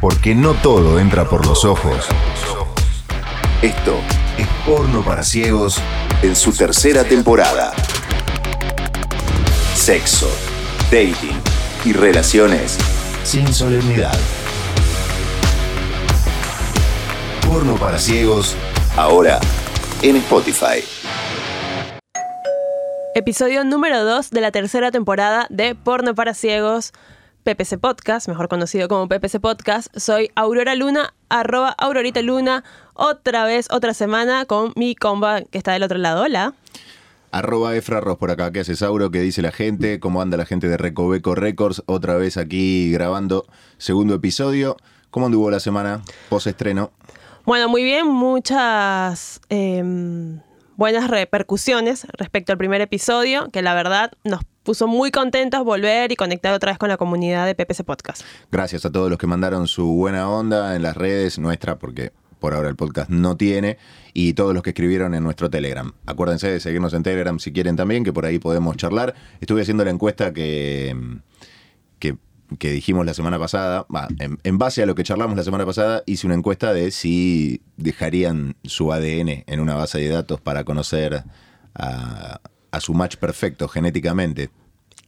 Porque no todo entra por los ojos. Esto es Porno para Ciegos en su tercera temporada. Sexo, dating y relaciones sin solemnidad. Porno para Ciegos, ahora en Spotify. Episodio número 2 de la tercera temporada de Porno para Ciegos, PPC Podcast, mejor conocido como PPC Podcast. Soy Aurora Luna, arroba Aurorita Luna, otra vez, otra semana con mi comba que está del otro lado. Hola. Arroba Efra Ross por acá, ¿qué hace Sauro? ¿Qué dice la gente? ¿Cómo anda la gente de Recoveco Records? Otra vez aquí grabando segundo episodio. ¿Cómo anduvo la semana post estreno? Bueno, muy bien, muchas em, buenas repercusiones respecto al primer episodio, que la verdad nos puso muy contentos volver y conectar otra vez con la comunidad de PPC Podcast. Gracias a todos los que mandaron su buena onda en las redes nuestra, porque por ahora el podcast no tiene, y todos los que escribieron en nuestro Telegram. Acuérdense de seguirnos en Telegram si quieren también, que por ahí podemos charlar. Estuve haciendo la encuesta que, que, dijimos la semana pasada, en base a lo que charlamos la semana pasada, hice una encuesta de si dejarían su ADN en una base de datos para conocer a, a su match perfecto genéticamente.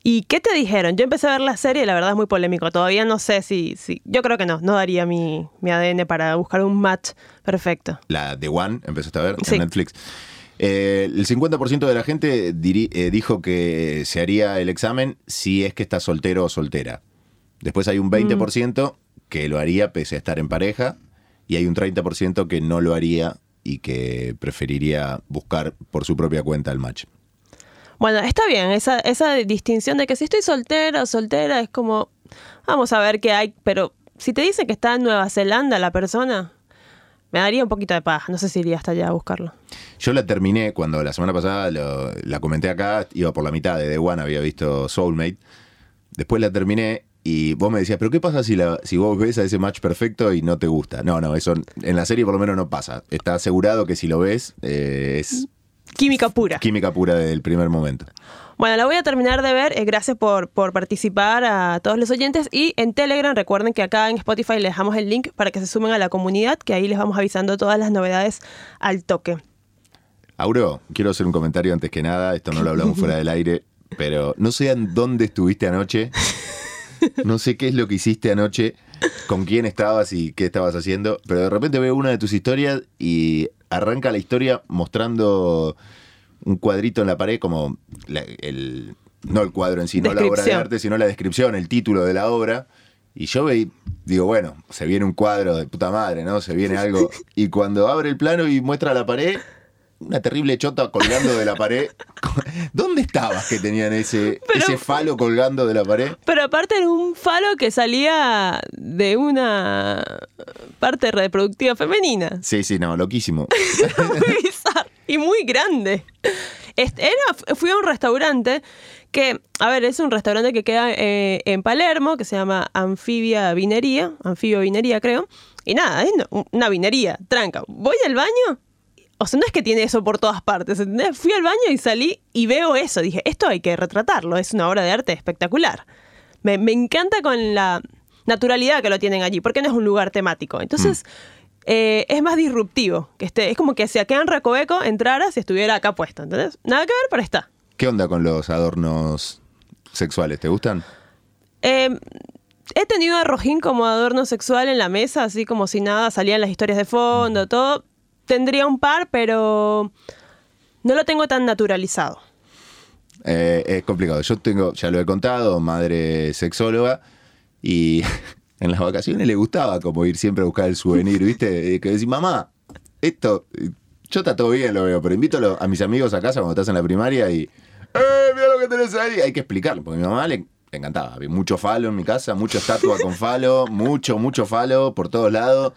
¿Y qué te dijeron? Yo empecé a ver la serie y la verdad es muy polémico. Todavía no sé si... si yo creo que no, no daría mi, mi ADN para buscar un match perfecto. La de One, empezaste a ver Sí. en Netflix. Eh, el 50% de la gente diri- eh, dijo que se haría el examen si es que está soltero o soltera. Después hay un 20% que lo haría pese a estar en pareja y hay un 30% que no lo haría y que preferiría buscar por su propia cuenta el match. Bueno, está bien, esa, esa distinción de que si estoy soltera o soltera es como, vamos a ver qué hay, pero si te dicen que está en Nueva Zelanda la persona, me daría un poquito de paja, no sé si iría hasta allá a buscarlo. Yo la terminé cuando la semana pasada la comenté acá, iba por la mitad de The One, había visto Soulmate. Después la terminé y vos me decías, pero ¿qué pasa si, la, si vos ves a ese match perfecto y no te gusta? No, no, eso en la serie por lo menos no pasa. Está asegurado que si lo ves eh, es Química pura. química pura desde el primer momento. Bueno, la voy a terminar de ver. eh, gracias por, por participar a todos los oyentes. Y en Telegram, recuerden que acá en Spotify les dejamos el link para que se sumen a la comunidad, que ahí les vamos avisando todas las novedades al toque. Auro, quiero hacer un comentario antes que nada, esto no lo hablamos fuera del aire, pero no sé en dónde estuviste anoche, no sé qué es lo que hiciste anoche, con quién estabas y qué estabas haciendo, pero de repente veo una de tus historias y arranca la historia mostrando un cuadrito en la pared como la- el, no el cuadro en sí, no la obra de arte, sino la descripción, el título de la obra. Y yo veí, digo, bueno, se viene un cuadro de puta madre, ¿no? Se viene algo. Y cuando abre el plano y muestra la pared, una terrible chota colgando de la pared. ¿Dónde estabas que tenían ese, Pero- ese falo colgando de la pared? Pero aparte era un falo que salía de una parte reproductiva femenina. Sí, sí, no, loquísimo. muy bizarro y muy grande. Este, era, fui a un restaurante que, a ver, es un restaurante que queda eh, en Palermo, que se llama Anfibia Vinería, Anfibio Vinería creo, y nada, es una vinería, tranca. Voy al baño, o sea, no es que tiene eso por todas partes, ¿entendés? Fui al baño y salí y veo eso, dije, esto hay que retratarlo, es una obra de arte espectacular. Me, me encanta con la naturalidad que lo tienen allí, porque no es un lugar temático. Entonces, eh, es más disruptivo. Que esté, es como que si acá en Recoveco entraras y estuviera acá puesto. ¿Entendés? Nada que ver, pero está. ¿Qué onda con los adornos sexuales? ¿Te gustan? Eh, he tenido a Rojín como adorno sexual en la mesa, así como si nada, salían las historias de fondo, todo. Tendría un par, pero no lo tengo tan naturalizado. Eh, es complicado. Yo tengo, ya lo he contado, madre sexóloga, y en las vacaciones le gustaba como ir siempre a buscar el souvenir, ¿viste? Eh, Que decir, mamá, esto, yo está todo bien, lo veo, pero invito a, mis amigos a casa cuando estás en la primaria y, ¡eh, mira lo que tenés ahí! Hay que explicarlo, porque a mi mamá le, encantaba. Había mucho falo en mi casa, mucha estatua con falo, mucho, mucho falo por todos lados.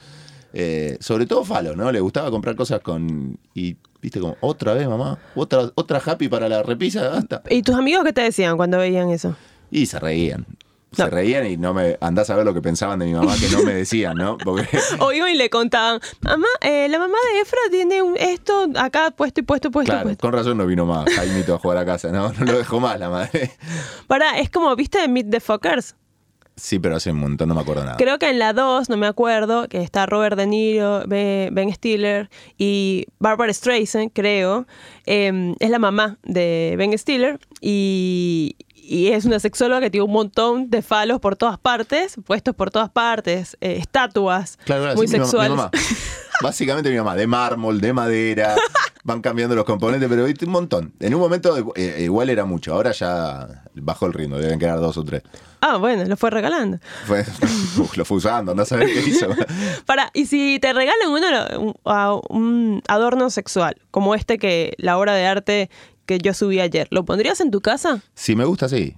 Eh, sobre todo falo, ¿no? Le gustaba comprar cosas con... Y, viste, como, otra vez, mamá, otra, otra happy para la repisa, basta. ¿Y tus amigos qué te decían cuando veían eso? Y se reían. Se reían y no me andás a ver lo que pensaban de mi mamá que no me decían, ¿no? Porque O iban y le contaban, mamá, eh, la mamá de Efra tiene un- esto acá puesto y puesto y puesto. claro, puesto. con razón no vino más Jaimito a jugar a casa, no, no lo dejó más la madre. Para, es como, ¿viste Meet the Fuckers? Sí, pero hace un montón, no me acuerdo nada. Creo que en la 2, no me acuerdo, que está Robert De Niro, Be- Ben Stiller y Barbara Streisand, creo. eh, es la mamá de Ben Stiller y, y es una sexóloga que tiene un montón de falos por todas partes, puestos por todas partes, eh, estatuas Claro, muy sí, mi mamá- mi sexuales. mamá. Básicamente mi mamá, de mármol, de madera, van cambiando los componentes, pero viste un montón. En un momento eh, igual era mucho, ahora ya bajó el ritmo, deben quedar dos o tres. Ah, bueno, lo fue regalando. Fue, lo fue usando, no sabés qué hizo. Para, y si te regalan uno, a- un adorno sexual, como este que la obra de arte que yo subí ayer, ¿lo pondrías en tu casa? Si me gusta, sí.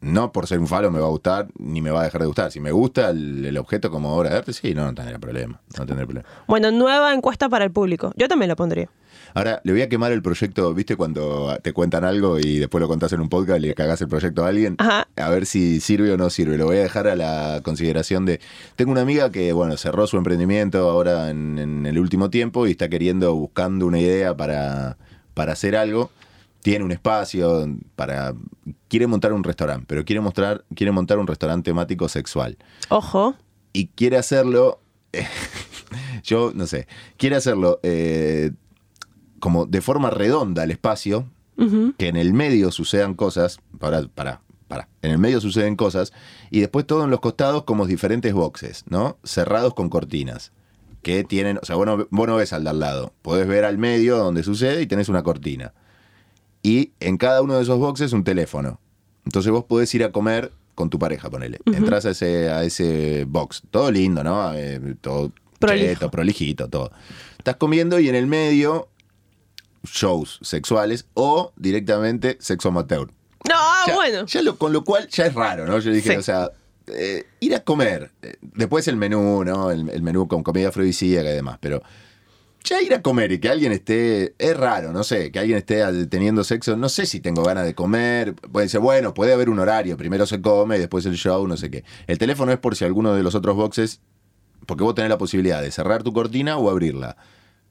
No por ser un falo me va a gustar, ni me va a dejar de gustar. Si me gusta el, el objeto como obra de arte, sí, no, no tendría problema. No tendría problema. Bueno, nueva encuesta para el público. Yo también lo pondría. Ahora, le voy a quemar el proyecto, ¿viste? Cuando te cuentan algo y después lo contás en un podcast y le cagás el proyecto a alguien. Ajá. A ver si sirve o no sirve. Lo voy a dejar a la consideración de... Tengo una amiga que, bueno, cerró su emprendimiento ahora en, en el último tiempo y está queriendo, buscando una idea para, para hacer algo. Tiene un espacio para... Quiere montar un restaurante, pero quiere, mostrar, quiere montar un restaurante temático sexual Ojo. y quiere hacerlo, eh, yo no sé, quiere hacerlo eh, como de forma redonda el espacio, que en el medio sucedan cosas, para, para, para, en el medio suceden cosas, y después todo en los costados como diferentes boxes, ¿no? Cerrados con cortinas. Que tienen, o sea, vos no, vos no ves al de al lado, podés ver al medio donde sucede y tenés una cortina. Y en cada uno de esos boxes un teléfono. Entonces vos podés ir a comer con tu pareja, ponele. Entrás a ese, a ese box. Todo lindo, ¿no? Eh, todo Prolijo. cheto, prolijito, todo. Estás comiendo y en el medio shows sexuales o directamente sexo amateur. No, ah, Ya- bueno. ya lo- con lo cual ya es raro, ¿no? Yo dije, Sí. o sea, eh, ir a comer. eh, después el menú, ¿no? El, el menú con comida afrodisíaca y demás, pero ya ir a comer y que alguien esté, es raro, no sé, que alguien esté teniendo sexo, no sé si tengo ganas de comer, puede ser, bueno, puede haber un horario, primero se come y después el show, no sé qué. El teléfono es por si alguno de los otros boxes, porque vos tenés la posibilidad de cerrar tu cortina o abrirla.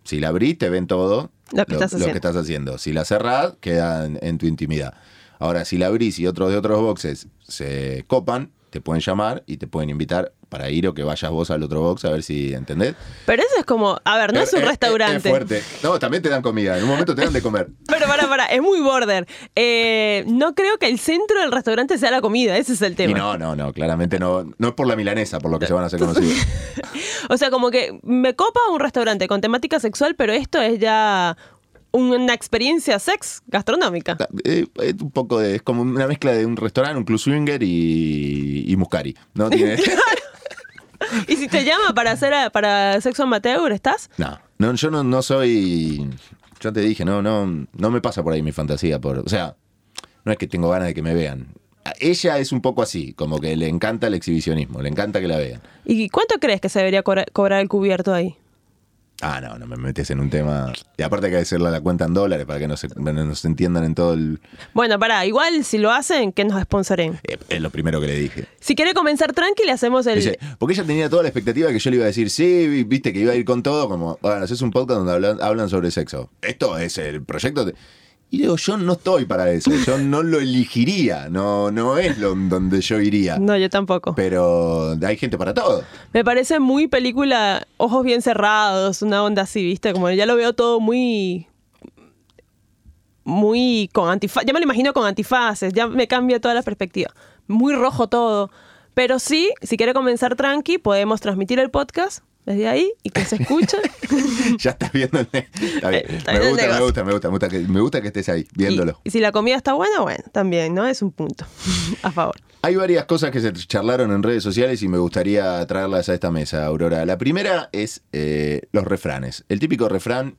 Si la abrís, te ven todo Lo que estás que haciendo. estás haciendo. Si la cerrás, queda en, en tu intimidad. Ahora, si la abrís y otros de otros boxes se copan, te pueden llamar y te pueden invitar para ir o que vayas vos al otro box a ver si entendés. Pero eso es como, a ver, no es un restaurante. Es fuerte. No, también te dan comida. En un momento te dan de comer. Pero para, para, es muy border. Eh, no creo que el centro del restaurante sea la comida, ese es el Y tema. no, no, no, claramente no. No es por la milanesa por lo que se van a hacer conocidos. O sea, como que me copa un restaurante con temática sexual, pero esto es ya una experiencia sex gastronómica. Eh, es un poco de. Es como una mezcla de un restaurante, un club swinger y, y Muscari. ¿No? Tiene. Y si te llama para hacer para sexo amateur, ¿estás? No, no yo no, no soy. Yo te dije, no, no, no me pasa por ahí mi fantasía. Por, o sea, no es que tengo ganas de que me vean. A Ella es un poco así, como que le encanta el exhibicionismo, le encanta que la vean. ¿Y cuánto crees que se debería cobra- cobrar el cubierto ahí? Ah, no, no me metes en un tema. Y aparte hay que hacerle la cuenta en dólares para que no se, no se entiendan en todo el. Bueno, pará, igual si lo hacen, que nos sponsoren. eh, es lo primero que le dije. Si quiere comenzar tranqui, le hacemos el. Dice, porque ella tenía toda la expectativa que yo le iba a decir, sí, vi- viste que iba a ir con todo, como, bueno, haces un podcast donde hablan, hablan sobre sexo. Esto es el proyecto. de-". Y digo, yo no estoy para eso, yo no lo elegiría, no, no es lo, donde yo iría. No, yo tampoco. Pero hay gente para todo. Me parece muy película, ojos bien cerrados, una onda así, ¿viste? Como ya lo veo todo muy. Muy con antifaces. Ya me lo imagino con antifaces, ya me cambia toda la perspectiva. Muy rojo todo. Pero sí, si quiere comenzar tranqui, podemos transmitir el podcast desde ahí y que se escuche. ya estás Está bien. Está Me, bien gusta, me gusta, me gusta, me gusta, que, me gusta que estés ahí, viéndolo. y, y si la comida está buena, bueno, también, ¿no? Es un punto a favor. Hay varias cosas que se charlaron en redes sociales y me gustaría traerlas a esta mesa, Aurora. La primera es eh, los refranes. El típico refrán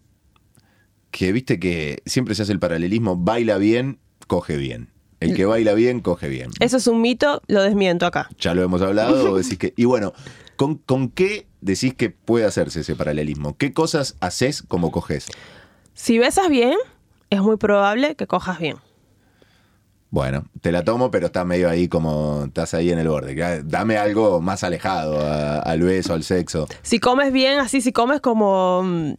que viste que siempre se hace el paralelismo, baila bien, coge bien. El que baila bien, coge bien. Eso es un mito, lo desmiento acá. Ya lo hemos hablado, o decís que... Y bueno, ¿con, con qué decís que puede hacerse ese paralelismo? ¿Qué cosas haces como coges? Si besas bien, es muy probable que cojas bien. Bueno, te la tomo, pero está medio ahí como estás ahí en el borde. Dame algo más alejado a- al beso, al sexo. Si comes bien, así, si comes como... mm,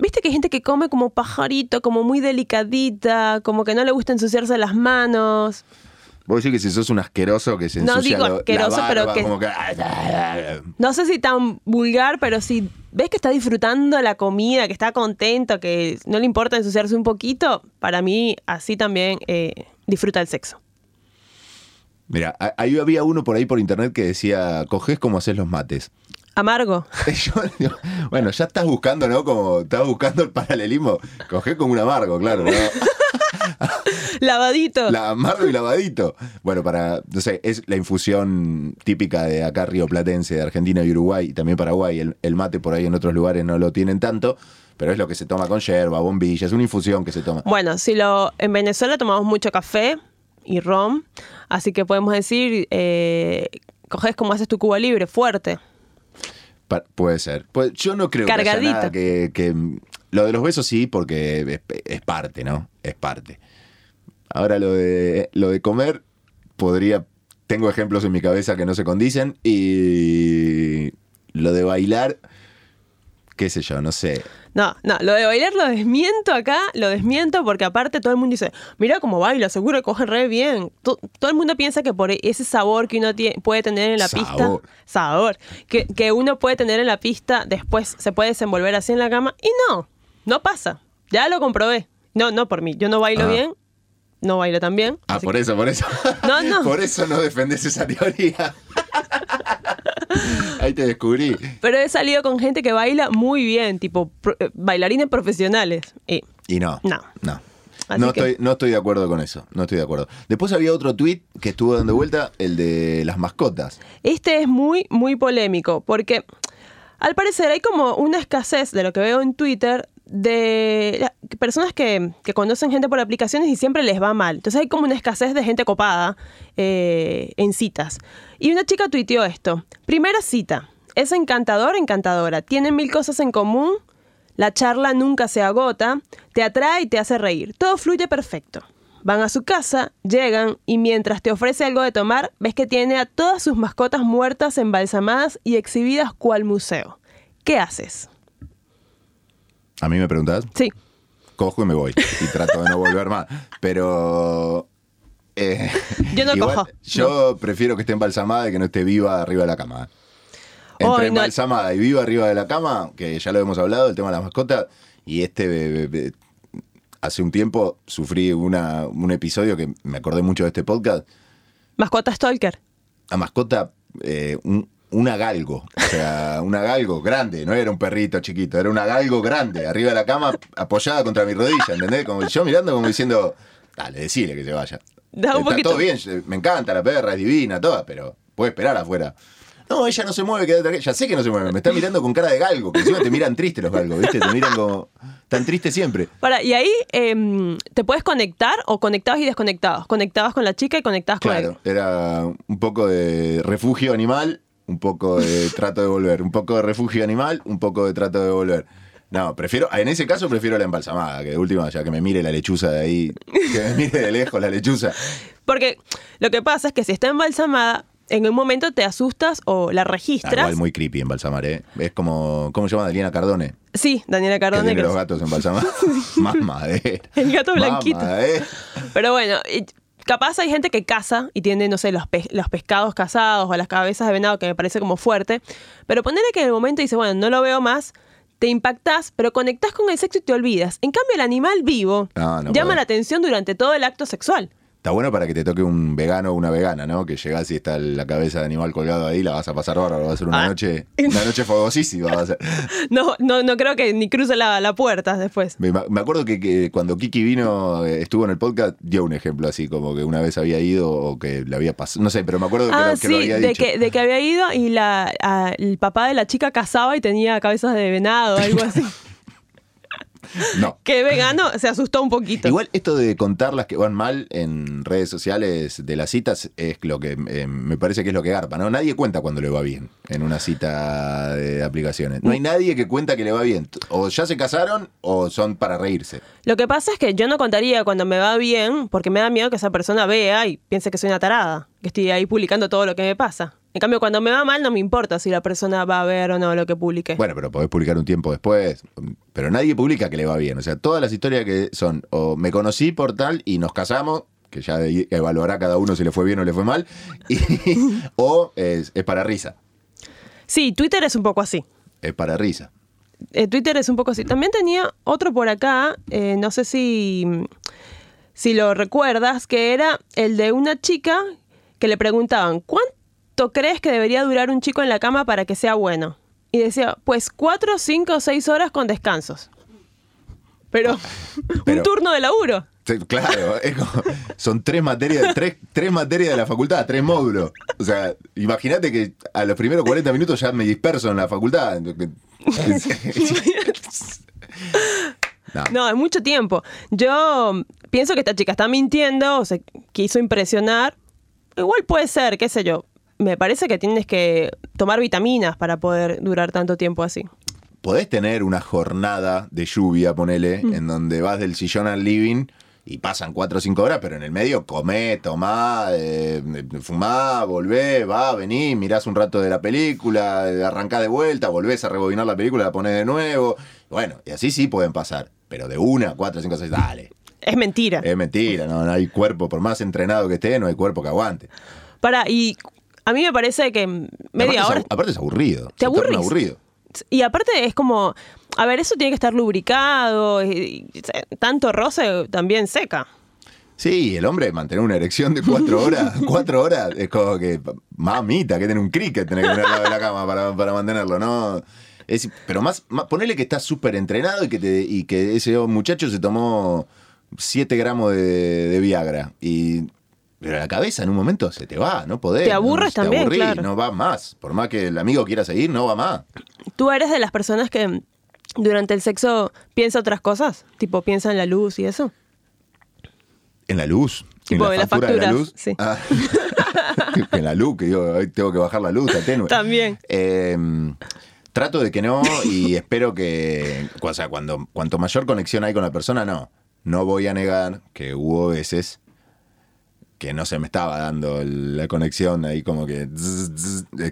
Viste que hay gente que come como pajarito, como muy delicadita, como que no le gusta ensuciarse las manos. Vos decís que si sos un asqueroso que se No ensucia digo lo- la asqueroso, pero que- como No sé si tan vulgar, pero si ves que está disfrutando la comida, que está contento, que no le importa ensuciarse un poquito, para mí así también eh, disfruta el sexo. Mira, ahí había uno por ahí por internet que decía, coges como haces los mates. Amargo. Yo digo, bueno, ya estás buscando, ¿no? Como estás buscando el paralelismo. Cogés como un amargo, claro, ¿no? Lavadito. La amargo y lavadito. Bueno, para, no sé, es la infusión típica de acá Río Platense, de Argentina y Uruguay, y también Paraguay. El, el mate por ahí en otros lugares no lo tienen tanto, pero es lo que se toma con yerba, bombilla, es una infusión que se toma. Bueno, si lo en Venezuela tomamos mucho café y ron, así que podemos decir, eh, coges como haces tu cuba libre, fuerte. Pa- puede ser. Pues yo no creo que haya Cargadito. nada que, que- Lo de los besos sí, porque es, es parte, ¿no? Es parte. Ahora lo de, lo de comer, podría... Tengo ejemplos en mi cabeza que no se condicen y lo de bailar, qué sé yo, no sé. No, no, lo de bailar lo desmiento acá, lo desmiento porque aparte todo el mundo dice, mira cómo baila, seguro que coge re bien. To- todo el mundo piensa que por ese sabor que uno tie- puede tener en la Sabor. pista, sabor, que, que uno puede tener en la pista, después se puede desenvolver así en la cama y no, no pasa. Ya lo comprobé. No, no por mí, yo no bailo Ah. bien, no bailo tan bien. Ah, por que- eso, por eso. No, no. por eso no defendés esa teoría. Ahí te descubrí. Pero he salido con gente que baila muy bien, tipo pro- eh, bailarines profesionales. Y Y no. No. No. No que- estoy, no estoy de acuerdo con eso. No estoy de acuerdo. Después había otro tweet que estuvo dando vuelta, el de las mascotas. Este es muy, muy polémico, porque al parecer hay como una escasez de lo que veo en Twitter de personas que, que conocen gente por aplicaciones y siempre les va mal. Entonces hay como una escasez de gente copada eh, en citas. Y una chica tuiteó esto. Primera cita. Es encantador, encantadora. Tienen mil cosas en común. La charla nunca se agota. Te atrae y te hace reír. Todo fluye perfecto. Van a su casa, llegan y mientras te ofrece algo de tomar, ves que tiene a todas sus mascotas muertas, embalsamadas y exhibidas cual museo. ¿Qué haces? A mí me preguntás, Sí. cojo y me voy. Y trato de no volver más. Pero. eh, Yo no igual, cojo, Yo prefiero que esté embalsamada y que no esté viva arriba de la cama. Entre no. embalsamada y viva arriba de la cama, que ya lo hemos hablado, el tema de las mascotas, y este. eh, eh, hace un tiempo sufrí una, un episodio que me acordé mucho de este podcast. Mascota Stalker. La mascota, eh, un, una galgo. O sea, una galgo grande, no era un perrito chiquito, era una galgo grande, arriba de la cama, apoyada contra mi rodilla, ¿entendés? Como yo mirando como diciendo, dale, decile que se vaya. Da un Está poquito. todo bien, me encanta la perra, es divina, toda, pero puede esperar afuera. No, ella no se mueve, quédate aquí. Ya sé que no se mueve, me está mirando con cara de galgo, que encima te miran triste los galgos, ¿viste? Te miran como tan triste siempre. Para, y ahí em, te puedes conectar o conectados y desconectados. Conectabas con la chica y conectabas con Claro, él. era un poco de refugio animal, un poco de trato de volver. Un poco de refugio animal, un poco de trato de volver. No, prefiero, en ese caso prefiero la embalsamada, que de última, ya que me mire la lechuza de ahí, que me mire de lejos la lechuza. Porque lo que pasa es que si está embalsamada, en un momento te asustas o la Ah, registras. igual muy creepy embalsamar, ¿eh? Es como, ¿cómo se llama Adriana Cardone? Sí, Daniela Que Cardone. tiene que los es- gatos embalsamados. Mamadera. El gato blanquito. Mamadera. Pero bueno, capaz hay gente que caza y tiene, no sé, los, pe- los pescados cazados o las cabezas de venado, que me parece como fuerte. Pero ponerle que en el momento dice, bueno, no lo veo más, te impactás, pero conectás con el sexo y te olvidas. En cambio, el animal vivo No, no llama puedo. la atención durante todo el acto sexual. Está bueno para que te toque un vegano o una vegana, ¿no? Que llegás y está la cabeza de animal colgado ahí, la vas a pasar bárbaro, va a ser una Ah. noche, una noche fogosísima. Va a ser. No, no, no creo que ni cruce la, la puerta después. Me, me acuerdo que, que cuando Kiki vino, eh, estuvo en el podcast, dio un ejemplo así, como que una vez había ido o que le había pasado. No sé, pero me acuerdo que, Ah, lo, que lo sí, había de dicho. que, de que había ido y la, a- el papá de la chica cazaba y tenía cabezas de venado o algo así. No. que vegano se asustó un poquito. Igual esto de contar las que van mal en redes sociales de las citas es lo que eh, me parece que es lo que garpa, ¿no? Nadie cuenta cuando le va bien en una cita de aplicaciones. No hay nadie que cuenta que le va bien. O ya se casaron o son para reírse. Lo que pasa es que yo no contaría cuando me va bien, porque me da miedo que esa persona vea y piense que soy una tarada, que estoy ahí publicando todo lo que me pasa. En cambio, cuando me va mal, no me importa si la persona va a ver o no lo que publique. Bueno, pero podés publicar un tiempo después. Pero nadie publica que le va bien. O sea, todas las historias que son o me conocí por tal y nos casamos, que ya evaluará cada uno si le fue bien o le fue mal, y- o es, es para risa, Sí, Twitter es un poco así. es para risa. Eh, Twitter es un poco así. También tenía otro por acá, eh, no sé si, si lo recuerdas, que era el de una chica que le preguntaban, ¿cuánto crees que debería durar un chico en la cama para que sea bueno? Y decía, pues cuatro, cinco seis horas con descansos. Pero, Pero- un turno de laburo. Claro, es como- son tres materias, tres, tres materias de la facultad, tres módulos. O sea, imagínate que a los primeros 40 minutos ya me disperso en la facultad. No. No, es mucho tiempo. Yo pienso que esta chica está mintiendo o se quiso impresionar. Igual puede ser, qué sé yo. Me parece que tienes que tomar vitaminas para poder durar tanto tiempo así. Podés tener una jornada de lluvia, ponele, en donde vas del sillón al living y pasan 4 o 5 horas, pero en el medio comé, tomá, eh, fumá, volvé, va, vení, mirás un rato de la película, arrancás de vuelta, volvés a rebobinar la película, la ponés de nuevo. Bueno, y así sí pueden pasar, pero de una, cuatro, cinco, seis, dale. Es mentira. Es mentira, no, no hay cuerpo, por más entrenado que esté, no hay cuerpo que aguante. Para, y a mí me parece que media aparte, hora. Es, aparte es aburrido. ¿Te aburrís? aburrido. Y aparte es como, a ver, eso tiene que estar lubricado. y- y se- tanto roce también seca. Sí, el hombre mantener una erección de cuatro horas, cuatro horas, es como que, mamita, que tiene un cricket, tener que poner al lado de la cama para, para mantenerlo, ¿no? Es, pero más, más, ponele que estás súper entrenado y que, te, y que ese muchacho se tomó 7 gramos de, de Viagra. Y, pero la cabeza en un momento se te va, no podés. Te aburres no, también, aburrís, claro. No va más. Por más que el amigo quiera seguir, no va más. ¿Tú eres de las personas que durante el sexo piensa otras cosas? Tipo, piensa en la luz y eso. En la luz. Tipo en la factura de la luz. sí. Ah. en la luz, que digo, "Ay, tengo que bajar la luz, tenue. También. Eh, trato de que no y espero que, o sea, cuando, cuanto mayor conexión hay con la persona, no. No voy a negar que hubo veces que no se me estaba dando la conexión ahí como que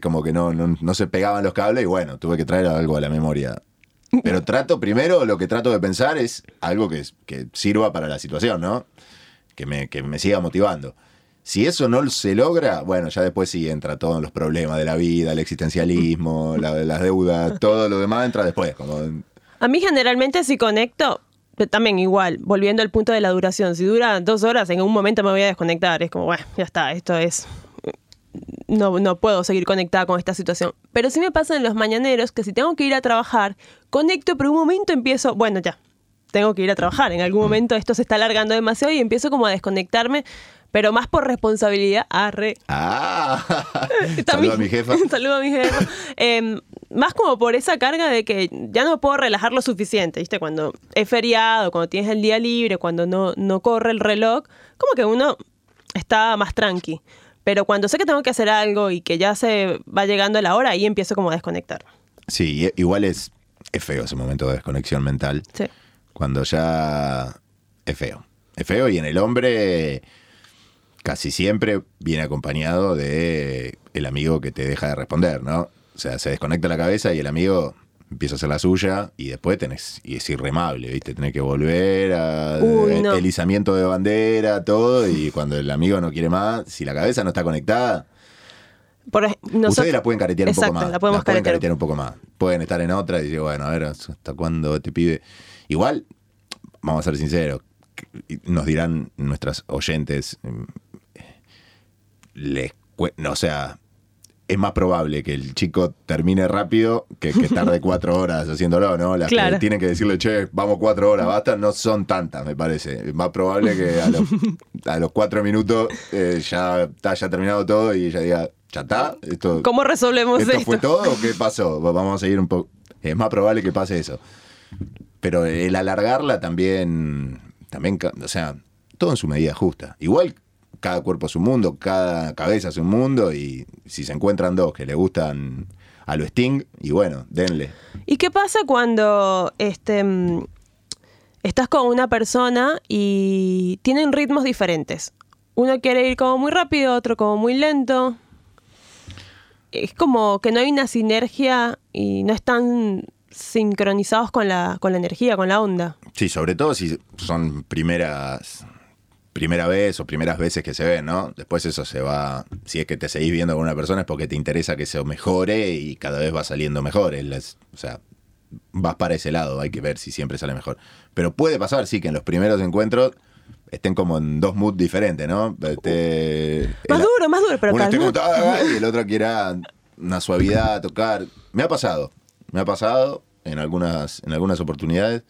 como que no, no, se pegaban los cables y bueno, tuve que traer algo a la memoria. Pero trato primero, lo que trato de pensar es algo que, sirva para la situación, ¿no? Que me, que me siga motivando. Si eso no se logra, bueno, ya después sí entra todos los problemas de la vida, el existencialismo, la- las deudas, todo lo demás entra después. Como, A mí generalmente si conecto, pero también igual, volviendo al punto de la duración, si dura dos horas, en un momento me voy a desconectar. Es como, bueno, ya está, esto es... No, no puedo seguir conectada con esta situación. Pero sí me pasa en los mañaneros que si tengo que ir a trabajar, conecto, pero un momento empiezo, bueno, ya, tengo que ir a trabajar. En algún momento esto se está alargando demasiado y empiezo como a desconectarme, pero más por responsabilidad. Arre. ¡Ah! Saludo a mi jefa. Saludo a mi jefa. Más como por esa carga de que ya no puedo relajar lo suficiente, ¿viste? Cuando es feriado, cuando tienes el día libre, cuando no, no corre el reloj, como que uno está más tranqui. Pero cuando sé que tengo que hacer algo y que ya se va llegando la hora, ahí empiezo como a desconectar. Sí, igual es, es feo ese momento de desconexión mental. Sí. Cuando ya es feo. Es feo y en el hombre casi siempre viene acompañado de el amigo que te deja de responder, ¿no? O sea, se desconecta la cabeza y el amigo empieza a hacer la suya y después tenés, y es irremable, ¿viste? Tenés que volver a Uy, el- no. el izamiento de bandera, todo, y cuando el amigo no quiere más, si la cabeza no está conectada, Por nosotros- Ustedes la pueden caretear un Exacto, poco más. la podemos pueden caretear. caretear un poco más. Pueden estar en otra y decir, bueno, a ver, ¿hasta cuándo te pide? Igual, vamos a ser sinceros, nos dirán nuestras oyentes, mm, les no, o sea, es más probable que el chico termine rápido que que tarde cuatro horas haciéndolo, ¿no? Las Claro. que tienen que decirle, che, vamos cuatro horas, basta, no son tantas, me parece. Es más probable que a los, a los cuatro minutos eh, ya haya terminado todo y ella diga, ya está, esto, ¿Cómo resolvemos ¿esto esto? fue todo o qué pasó? Vamos a seguir un poco. Es más probable que pase eso. Pero el alargarla también, también, o sea, todo en su medida justa. Igual cada cuerpo es un mundo, cada cabeza es un mundo y si se encuentran dos que le gustan a lo Sting, y bueno, denle. ¿Y qué pasa cuando este, mm, estás con una persona y tienen ritmos diferentes? Uno quiere ir como muy rápido, otro como muy lento. Es como que no hay una sinergia y no están sincronizados con la, con la energía, con la onda. Sí, sobre todo si son primeras primera vez o primeras veces que se ven, ¿no? Después eso se va, si es que te seguís viendo con una persona es porque te interesa que se mejore y cada vez va saliendo mejor. O sea, vas para ese lado, hay que ver si siempre sale mejor. Pero puede pasar, sí, que en los primeros encuentros estén como en dos moods diferentes, ¿no? Este, Más el- duro, más duro, pero uno esté como, y el otro quiera una suavidad, tocar. Me ha pasado, me ha pasado en algunas, en algunas oportunidades.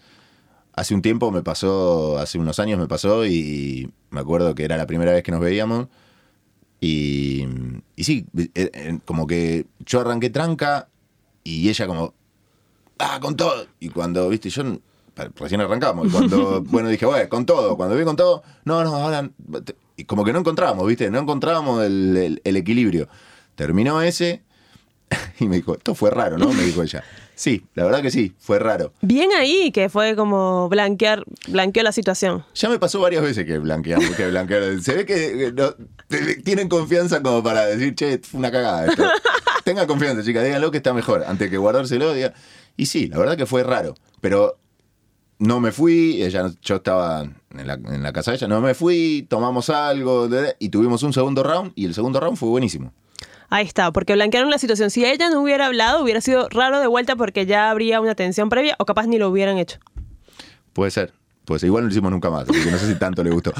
Hace un tiempo me pasó, hace unos años me pasó y me acuerdo que era la primera vez que nos veíamos. Y, y sí, eh, eh, como que yo arranqué tranca y ella como, ah, con todo. Y cuando, viste, yo recién arrancamos. Y cuando, bueno, dije, bueno, con todo. Cuando vi con todo, no, no, ahora. Y como que no encontrábamos, viste, no encontrábamos el, el- el equilibrio. Terminó ese y me dijo, esto fue raro, ¿no? Me dijo ella. Sí, la verdad que sí, fue raro. Bien ahí que fue como blanquear, blanqueó la situación. Ya me pasó varias veces que blanqueamos, que blanquearon. Se ve que eh, no- tienen confianza como para decir, che, fue una cagada esto. Tenga confianza, chicas, díganlo que está mejor, antes que guardárselo. diga- Y sí, la verdad que fue raro. Pero no me fui, ella, yo estaba en la, en la casa de ella, no me fui, tomamos algo y tuvimos un segundo round y el segundo round fue buenísimo. Ahí está, porque blanquearon la situación. Si ella no hubiera hablado, hubiera sido raro de vuelta porque ya habría una tensión previa o capaz ni lo hubieran hecho. Puede ser. Pues igual no lo hicimos nunca más, así que no sé si tanto le gustó.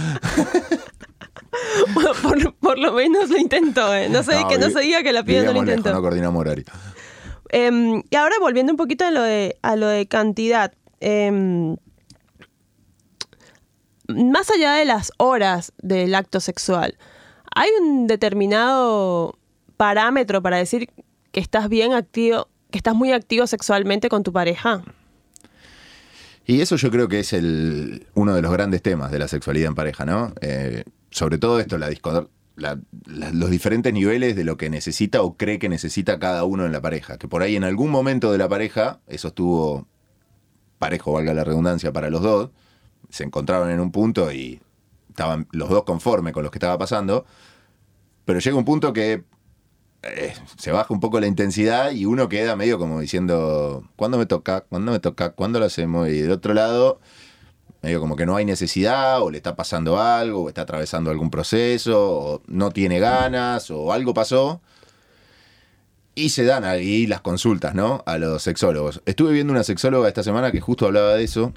por, por lo menos lo intentó, ¿eh? No sé, que no se diga que la piba no lo vivíamos lejos, intentó. no coordinamos horario. Em, y ahora volviendo un poquito a lo de, a lo de cantidad. em, más allá de las horas del acto sexual, ¿hay un determinado parámetro para decir que estás bien activo, que estás muy activo sexualmente con tu pareja? Y eso yo creo que es el, uno de los grandes temas de la sexualidad en pareja, ¿no? Eh, sobre todo esto, la, los diferentes niveles de lo que necesita o cree que necesita cada uno en la pareja. Que por ahí en algún momento de la pareja, eso estuvo parejo, valga la redundancia, para los dos, se encontraban en un punto y estaban los dos conformes con lo que estaba pasando, pero llega un punto que eh, se baja un poco la intensidad y uno queda medio como diciendo, ¿cuándo me toca? ¿Cuándo me toca? ¿Cuándo lo hacemos? Y del otro lado, medio como que no hay necesidad, o le está pasando algo, o está atravesando algún proceso, o no tiene ganas, o algo pasó. Y se dan ahí las consultas, ¿no? A los sexólogos. Estuve viendo una sexóloga esta semana que justo hablaba de eso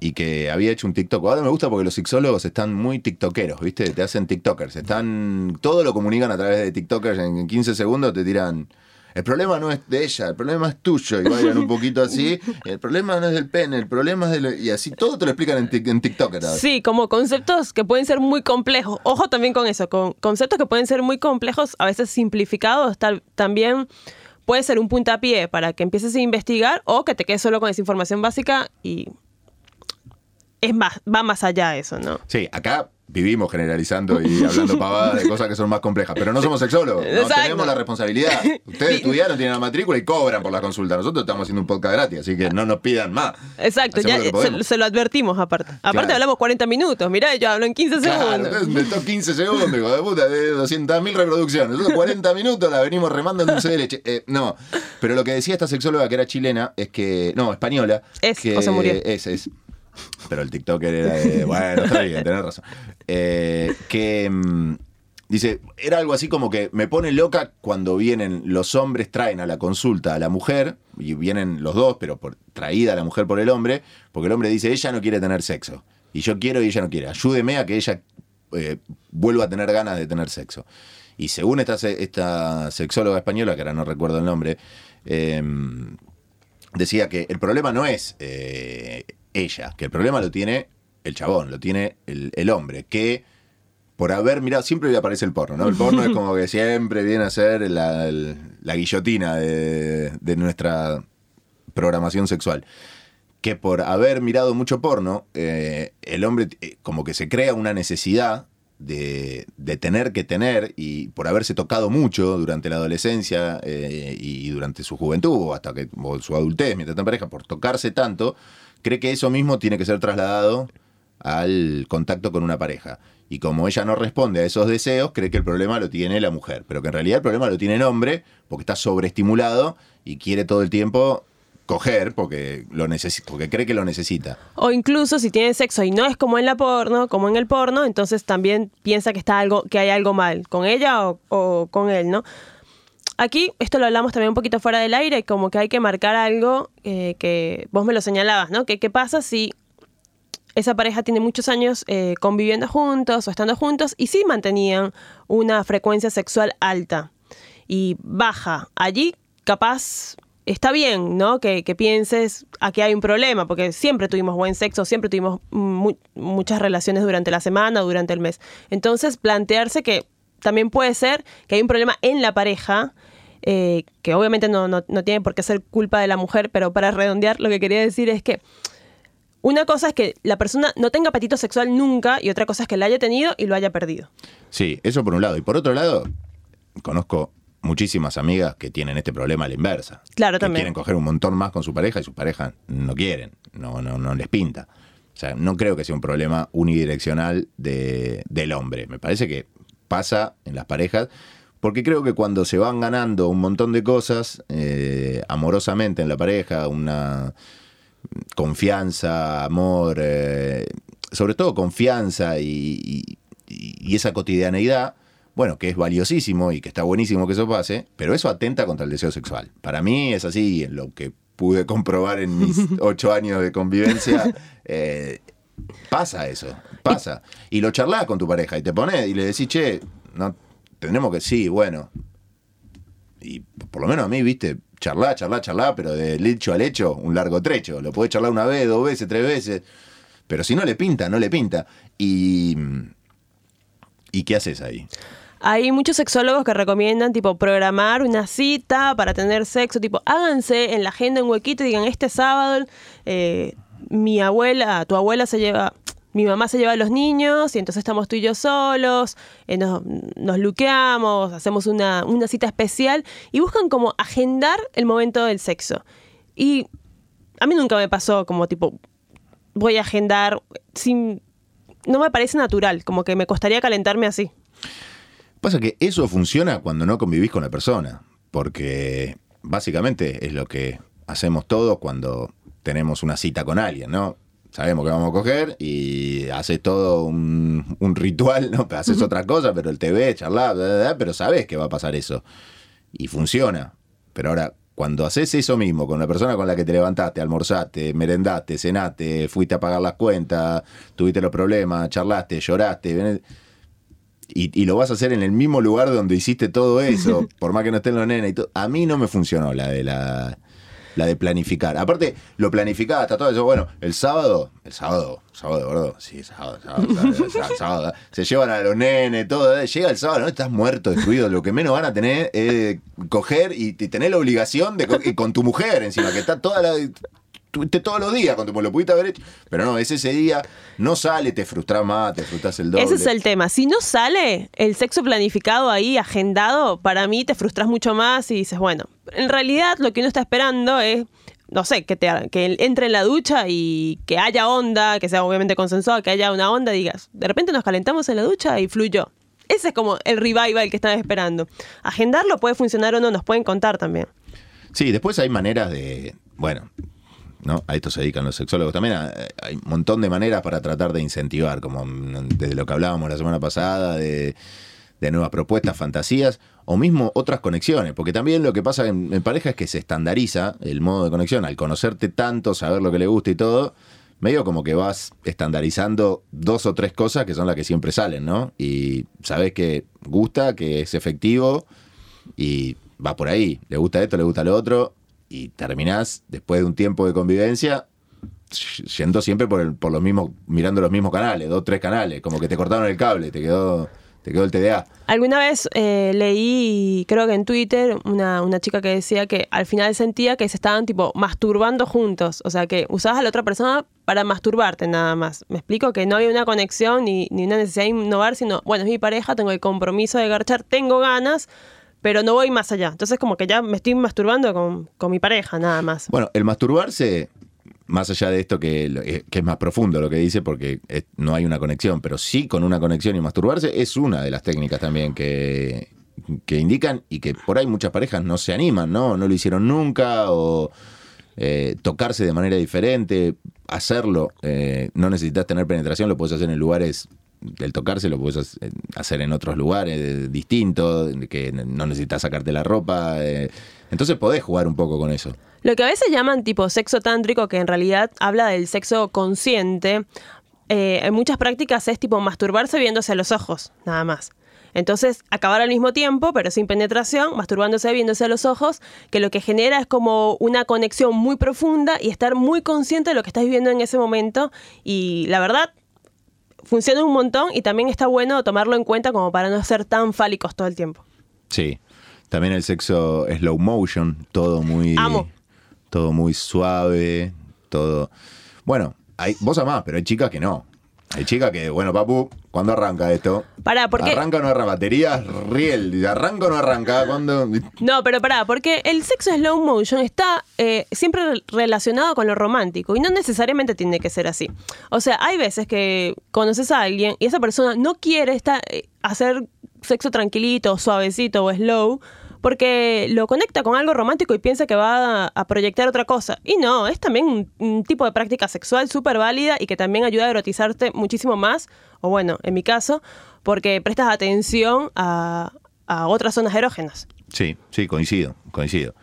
y que había hecho un TikTok. Ahora me gusta porque los sexólogos están muy tiktokeros, ¿viste? Te hacen tiktokers. Están, todo lo comunican a través de tiktokers. En 15 segundos te tiran... El problema no es de ella, el problema es tuyo. Y bailan un poquito así. El problema no es del pene, el problema es del... Y así todo te lo explican en, tic- en ahora. Sí, como conceptos que pueden ser muy complejos. Ojo también con eso, con conceptos que pueden ser muy complejos, a veces simplificados, tal, también puede ser un puntapié para que empieces a investigar o que te quedes solo con esa información básica y es más, va más allá eso, ¿no? Sí, acá vivimos generalizando y hablando pavadas de cosas que son más complejas, pero no somos sexólogos, no Exacto. tenemos la responsabilidad. Ustedes estudiaron, tienen la matrícula y cobran por la consulta. Nosotros estamos haciendo un podcast gratis, así que no nos pidan más. Exacto, Hacemos ya lo eh, se, se lo advertimos aparte. Aparte Claro. hablamos 40 minutos, mirá, yo hablo en 15 Claro, segundos. inventó 15 segundos, hijo de puta, de 200.000 reproducciones. Nosotros 40 minutos la venimos remando en dulce de leche. Eh, no, pero lo que decía esta sexóloga que era chilena es que, no, española. Es, que, o se murió. Es, es. Pero el TikToker era de, bueno, está bien, tenés razón. Eh, que mm, dice, era algo así como que me pone loca cuando vienen los hombres, traen a la consulta a la mujer, y vienen los dos, pero por, traída a la mujer por el hombre, porque el hombre dice, ella no quiere tener sexo. Y yo quiero y ella no quiere. Ayúdeme a que ella eh, vuelva a tener ganas de tener sexo. Y según esta, esta sexóloga española, que ahora no recuerdo el nombre, eh, decía que el problema no es eh, ella, que el problema lo tiene el chabón, lo tiene el, el hombre, que por haber mirado, siempre le aparece el porno, ¿no? El porno es como que siempre viene a ser la, el- la guillotina de, de nuestra programación sexual. Que por haber mirado mucho porno, eh, el hombre eh, como que se crea una necesidad de, de tener que tener y por haberse tocado mucho durante la adolescencia eh, y durante su juventud o hasta que o su adultez mientras está en pareja, por tocarse tanto, cree que eso mismo tiene que ser trasladado al contacto con una pareja. Y como ella no responde a esos deseos, cree que el problema lo tiene la mujer. Pero que en realidad el problema lo tiene el hombre porque está sobreestimulado y quiere todo el tiempo coger porque lo porque cree que lo necesita. O incluso si tiene sexo y no es como en la porno, como en el porno, entonces también piensa que está algo, que hay algo mal con ella o, o con él, ¿no? Aquí, esto lo hablamos también un poquito fuera del aire, como que hay que marcar algo eh, que vos me lo señalabas, ¿no? Que qué pasa si esa pareja tiene muchos años eh, conviviendo juntos o estando juntos y sí mantenían una frecuencia sexual alta y baja. Allí capaz está bien, ¿no? Que, que pienses aquí hay un problema, porque siempre tuvimos buen sexo, siempre tuvimos mu- muchas relaciones durante la semana, durante el mes. Entonces, plantearse que también puede ser que hay un problema en la pareja, eh, que obviamente no, no, no tiene por qué ser culpa de la mujer, pero para redondear lo que quería decir es que una cosa es que la persona no tenga apetito sexual nunca y otra cosa es que lo haya tenido y lo haya perdido. Sí, eso por un lado. Y por otro lado, conozco muchísimas amigas que tienen este problema a la inversa. Claro, que también. quieren coger un montón más con su pareja y sus parejas no quieren, no, no, no les pinta. O sea, no creo que sea un problema unidireccional de, del hombre. Me parece que pasa en las parejas, porque creo que cuando se van ganando un montón de cosas eh, amorosamente en la pareja, una confianza, amor, eh, sobre todo confianza y, y- y esa cotidianeidad, bueno, que es valiosísimo y que está buenísimo que eso pase, pero eso atenta contra el deseo sexual. Para mí es así, en lo que pude comprobar en mis ocho años de convivencia, eh, pasa eso, pasa. Y lo charlás con tu pareja y te pones y le decís, che, no, tendremos que, sí, bueno. Y por lo menos a mí, viste, charlar, charlar, charlar, pero del hecho al hecho, un largo trecho. Lo podés charlar una vez, dos veces, tres veces. Pero si no le pinta, no le pinta. Y. ¿Y qué haces ahí? Hay muchos sexólogos que recomiendan, tipo, programar una cita para tener sexo, tipo, háganse en la agenda un huequito y digan, este sábado eh, mi abuela, tu abuela se lleva, mi mamá se lleva a los niños y entonces estamos tú y yo solos, eh, nos, nos luqueamos, hacemos una, una cita especial y buscan como agendar el momento del sexo. Y a mí nunca me pasó como tipo, voy a agendar sin... No me parece natural, como que me costaría calentarme así. Pasa que eso funciona cuando no convivís con la persona, porque básicamente es lo que hacemos todos cuando tenemos una cita con alguien, ¿no? Sabemos que vamos a coger y haces todo un, un ritual, ¿no? Haces otra cosa, pero el TV, charlar, bla, bla, bla, pero sabes que va a pasar eso. Y funciona. Pero ahora, cuando haces eso mismo con la persona con la que te levantaste, almorzaste, merendaste, cenaste, fuiste a pagar las cuentas, tuviste los problemas, charlaste, lloraste, y, y lo vas a hacer en el mismo lugar donde hiciste todo eso, por más que no estén los nenes y todo. A mí no me funcionó la de la, la de planificar. Aparte, lo planificaba hasta todo eso. Bueno, el sábado, el sábado, sábado, ¿verdad? Sí, sábado, sábado, sábado, sábado, sábado. Se llevan a los nenes, todo. eh, Llega el sábado, no estás muerto, destruido. Lo que menos van a tener es coger y, y tener la obligación de co- con tu mujer encima, que está toda la. Todos los días con tu lo pudiste haber hecho. Pero no, es ese día, no sale, te frustras más, te frustras el doble. Ese es el tema. Si no sale el sexo planificado ahí, agendado, para mí te frustras mucho más y dices, bueno, en realidad lo que uno está esperando es, no sé, que, te, que entre en la ducha y que haya onda, que sea obviamente consensuado, que haya una onda, digas, de repente nos calentamos en la ducha y fluyó. Ese es como el revival que están esperando. Agendarlo puede funcionar o no, nos pueden contar también. Sí, después hay maneras de, bueno, ¿no? A esto se dedican los sexólogos también. a- Hay un montón de maneras para tratar de incentivar, como mm, desde lo que hablábamos la semana pasada, de, de nuevas propuestas, fantasías, o mismo otras conexiones. Porque también lo que pasa en, en pareja es que se estandariza el modo de conexión. Al conocerte tanto, saber lo que le gusta y todo, medio como que vas estandarizando dos o tres cosas que son las que siempre salen, ¿no? Y sabes que gusta, que es efectivo y va por ahí. Le gusta esto, le gusta lo otro. Y terminás, después de un tiempo de convivencia, yendo siempre por, el- por los mismos, mirando los mismos canales, dos, tres canales, como que te cortaron el cable, te quedó, te quedó el TDA. Alguna vez eh, leí, creo que en Twitter, una, una chica que decía que al final sentía que se estaban tipo masturbando juntos. O sea, que usabas a la otra persona para masturbarte nada más. Me explico que no había una conexión ni, ni una necesidad de innovar, sino, bueno, es mi pareja, tengo el compromiso de garchar, tengo ganas, pero no voy más allá. Entonces como que ya me estoy masturbando con, con mi pareja nada más. Bueno, el masturbarse, más allá de esto que, eh, que es más profundo lo que dice, porque no hay una conexión, pero sí con una conexión y masturbarse es una de las técnicas también que, que indican y que por ahí muchas parejas no se animan, ¿no? No lo hicieron nunca o eh, tocarse de manera diferente, hacerlo. eh, no necesitas tener penetración, lo puedes hacer en lugares. El tocarse lo puedes hac- hacer en otros lugares distintos, que no necesitas sacarte la ropa. eh. Entonces podés jugar un poco con eso. Lo que a veces llaman tipo sexo tántrico, que en realidad habla del sexo consciente, eh, en muchas prácticas es tipo masturbarse viéndose a los ojos, nada más. Entonces, acabar al mismo tiempo, pero sin penetración, masturbándose viéndose a los ojos, que lo que genera es como una conexión muy profunda y estar muy consciente de lo que estás viviendo en ese momento. Y la verdad, funciona un montón y también está bueno tomarlo en cuenta como para no ser tan fálicos todo el tiempo. Sí. También el sexo slow motion, todo muy. Amo. Todo muy suave, todo. Bueno, hay, vos amás, pero hay chicas que no. Hay chicas que, bueno, papu, ¿cuándo arranca esto? Pará, ¿por qué? ¿Arranca o no arranca? Batería, riel. ¿Arranca o no arranca? ¿Cuándo? No, pero pará, porque el sexo slow motion está eh, siempre re- relacionado con lo romántico y no necesariamente tiene que ser así. O sea, hay veces que conoces a alguien y esa persona no quiere estar, eh, hacer sexo tranquilito, suavecito o slow porque lo conecta con algo romántico y piensa que va a, proyectar otra cosa. Y no, es también un, un tipo de práctica sexual súper válida y que también ayuda a erotizarte muchísimo más, o bueno, en mi caso, porque prestas atención a, a otras zonas erógenas. Sí, sí, coincido, coincido.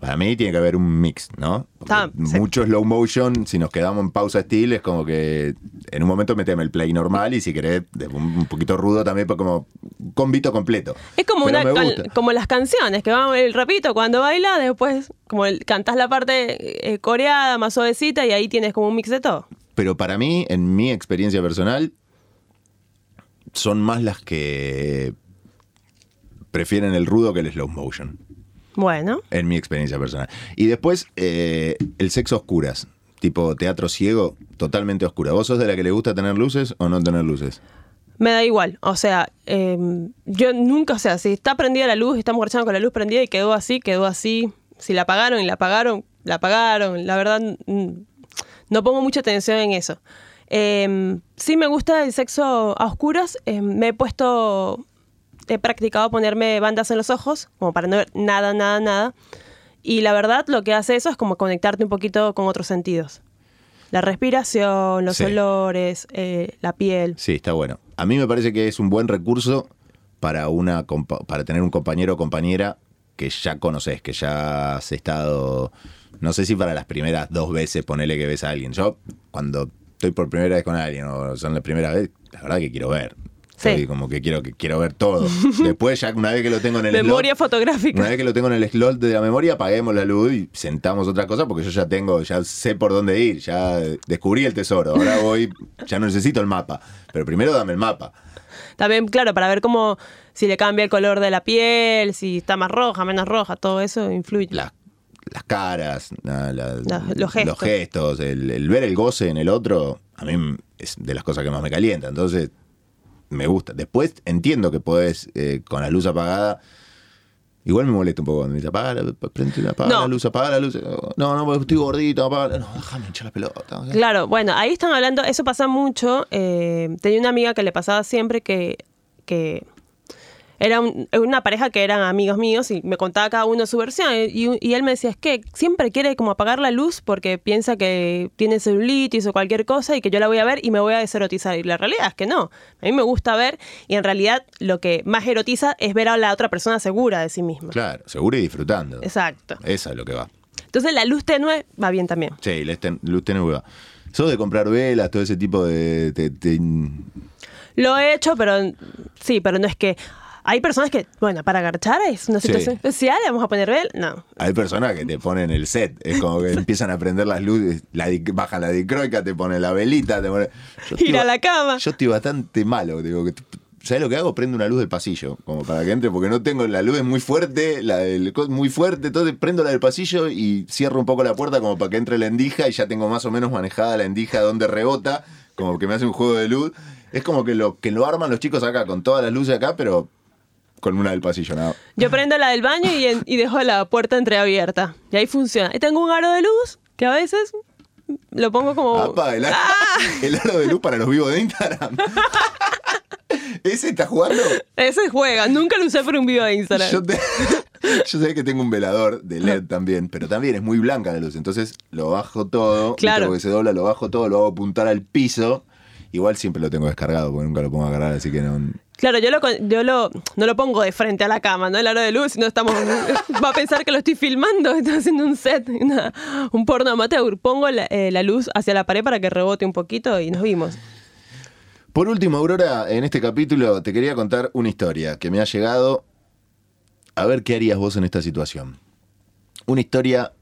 Para mí tiene que haber un mix, ¿no? Porque Ah, sí. Mucho slow motion, si nos quedamos en pausa steel, es como que en un momento meteme el play normal y si querés, un poquito rudo también, pues como un combito completo. Es como Pero una como las canciones, que van el rapito cuando baila, después como el, cantás la parte eh, coreada, más suavecita, y ahí tienes como un mix de todo. Pero para mí, en mi experiencia personal, son más las que prefieren el rudo que el slow motion. Bueno, En mi experiencia personal. Y después, eh, el sexo a oscuras. Tipo teatro ciego, totalmente oscura. ¿Vos sos de la que le gusta tener luces o no tener luces? me da igual. O sea, eh, yo nunca, o sea, si está prendida la luz, estamos marchando con la luz prendida y quedó así, quedó así. Si la apagaron y la apagaron, la apagaron. La verdad, no pongo mucha atención en eso. Eh, sí me gusta el sexo a oscuras. eh, me he puesto, he practicado ponerme bandas en los ojos, como para no ver nada, nada, nada. Y la verdad, lo que hace eso es como conectarte un poquito con otros sentidos. La respiración, los Sí. olores, eh, la piel. Sí, está bueno. A mí me parece que es un buen recurso para, una, para tener un compañero o compañera que ya conoces, que ya has estado, no sé si para las primeras dos veces ponele que ves a alguien. Yo cuando estoy por primera vez con alguien o son la primera vez, la verdad que quiero ver. Sí. Como que quiero, que quiero ver todo. Después ya una vez que lo tengo en el Memoria slot, fotográfica. una vez que lo tengo en el slot de la memoria, apaguemos la luz y sentamos otra cosa porque yo ya tengo, ya sé por dónde ir, ya descubrí el tesoro. Ahora voy, ya no necesito el mapa. Pero primero dame el mapa. También, claro, para ver cómo, si le cambia el color de la piel, si está más roja, menos roja, todo eso influye. Las, las caras, la- la- La- los gestos. gestos, el, el ver el goce en el otro, a mí es de las cosas que más me calienta. Entonces, me gusta. Después entiendo que podés, eh, con la luz apagada. Igual me molesta un poco cuando me dice, apaga, la, prende- apaga No. la luz, apaga la luz. No, no, porque estoy gordito, apaga la- No, déjame hinchar la pelota. Claro, bueno, ahí están hablando, eso pasa mucho. eh, tenía una amiga que le pasaba siempre que, que era un- una pareja que eran amigos míos y me contaba cada uno su versión. Y, y él me decía, es que siempre quiere como apagar la luz porque piensa que tiene celulitis o cualquier cosa y que yo la voy a ver y me voy a deserotizar. Y la realidad es que no. A mí me gusta ver y en realidad lo que más erotiza es ver a la otra persona segura de sí misma. Claro, seguro y disfrutando. Exacto. Esa es lo que va. Entonces la luz tenue va bien también. Sí, la luz tenue va. Sos de comprar velas, todo ese tipo de... de- de- Lo he hecho, pero sí, pero no es que. Hay personas que, bueno, para agarchar es una Sí. situación especial, le vamos a poner vel. No. Hay personas que te ponen el set, es como que empiezan a prender las luces, la di- bajan la dicroica, te ponen la velita, te ponen... Yo estoy Ir a ba- la cama. Yo estoy bastante malo, digo que... ¿Sabes lo que hago? Prendo una luz del pasillo, como para que entre, porque no tengo, la luz es muy fuerte, la del muy fuerte, entonces prendo la del pasillo y cierro un poco la puerta como para que entre la endija y ya tengo más o menos manejada la endija donde rebota, como que me hace un juego de luz. Es como que lo, que lo arman los chicos acá, con todas las luces acá, pero con una del pasillo, nada. Yo prendo la del baño y, en- y dejo la puerta entreabierta. Y ahí funciona. Y tengo un aro de luz que a veces lo pongo como. Apa, el, aro, el aro de luz para los vivos de Instagram. ¿Ese está jugando? Ese juega, nunca lo usé por un video de Instagram. Yo, te- yo sé que tengo un velador de LED también, pero también es muy blanca la luz. Entonces lo bajo todo. Claro. Porque se dobla, lo bajo todo, lo hago apuntar al piso. Igual siempre lo tengo descargado porque nunca lo pongo a cargar, así que no. Claro, yo lo yo lo no lo pongo de frente a la cama, no el aro de luz, sino estamos va a pensar que lo estoy filmando, estoy haciendo un set, un porno amateur. Pongo eh, la luz hacia la pared para que rebote un poquito y nos vimos. Por último, Aurora, en este capítulo te quería contar una historia que me ha llegado. A ver qué harías vos en esta situación. Una historia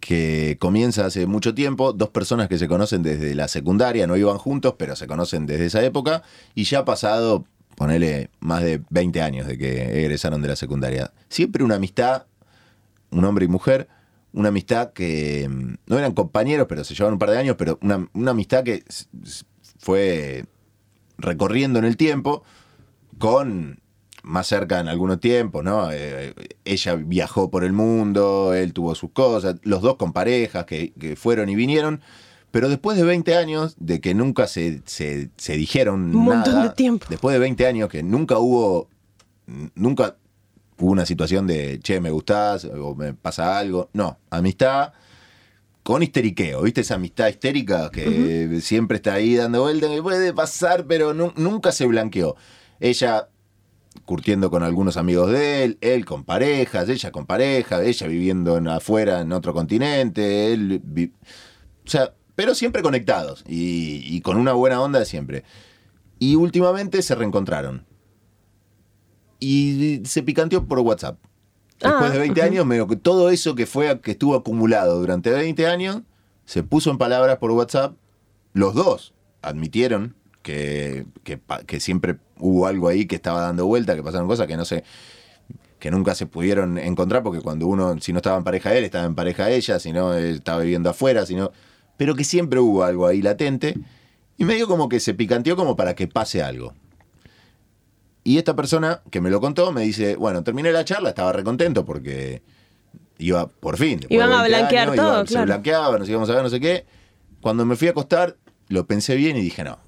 que comienza hace mucho tiempo, dos personas que se conocen desde la secundaria, no iban juntos, pero se conocen desde esa época, y ya ha pasado, ponele, más de 20 años de que egresaron de la secundaria. Siempre una amistad, un hombre y mujer, una amistad que mm, no eran compañeros, pero se llevaban un par de años, pero una, una amistad que fue recorriendo en el tiempo con más cerca en algunos tiempos, ¿no? Eh, ella viajó por el mundo, él tuvo sus cosas, los dos con parejas que, que fueron y vinieron, pero después de 20 años de que nunca se, se, se dijeron Un montón nada, de tiempo. después de 20 años que nunca hubo, nunca hubo una situación de, che, me gustás o me pasa algo, no, amistad con histeriqueo, ¿viste? Esa amistad histérica que siempre está ahí dando vuelta, que puede pasar, pero nu- nunca se blanqueó. Ella curtiendo con algunos amigos de él, él con parejas, ella con pareja, ella viviendo en, afuera en otro continente, él... vi- o sea, pero siempre conectados y, y con una buena onda de siempre. Y últimamente se reencontraron. Y se picanteó por WhatsApp. Después Ah, de 20 ujú. años, medio que todo eso que fue que estuvo acumulado durante 20 años se puso en palabras por WhatsApp. Los dos admitieron que, que siempre hubo algo ahí que estaba dando vuelta, que pasaron cosas que no sé, que nunca se pudieron encontrar, porque cuando uno, si no estaba en pareja él, estaba en pareja ella, si no, él estaba viviendo afuera, si no, pero que siempre hubo algo ahí latente, y medio como que se picanteó como para que pase algo. Y esta persona que me lo contó me dice, bueno, terminé la charla, estaba recontento porque iba por fin. Iban a 20 blanquear años, todo, iba- Se claro. blanqueaba, nos íbamos a ver, no sé qué. Cuando me fui a acostar, lo pensé bien y dije, no,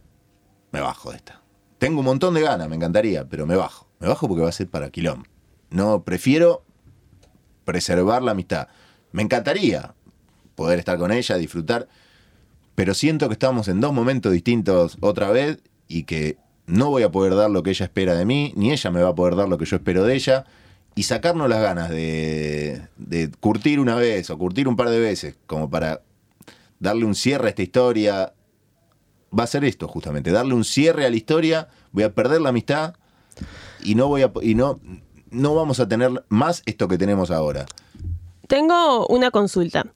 me bajo de esta. Tengo un montón de ganas, me encantaría, pero me bajo. Me bajo porque va a ser para quilombo. No, prefiero preservar la amistad. Me encantaría poder estar con ella, disfrutar, pero siento que estamos en dos momentos distintos otra vez y que no voy a poder dar lo que ella espera de mí, ni ella me va a poder dar lo que yo espero de ella, y sacarnos las ganas de, de curtir una vez o curtir un par de veces, como para darle un cierre a esta historia, va a ser esto justamente, darle un cierre a la historia, voy a perder la amistad y no voy a y no no vamos a tener más esto que tenemos ahora. Tengo una consulta.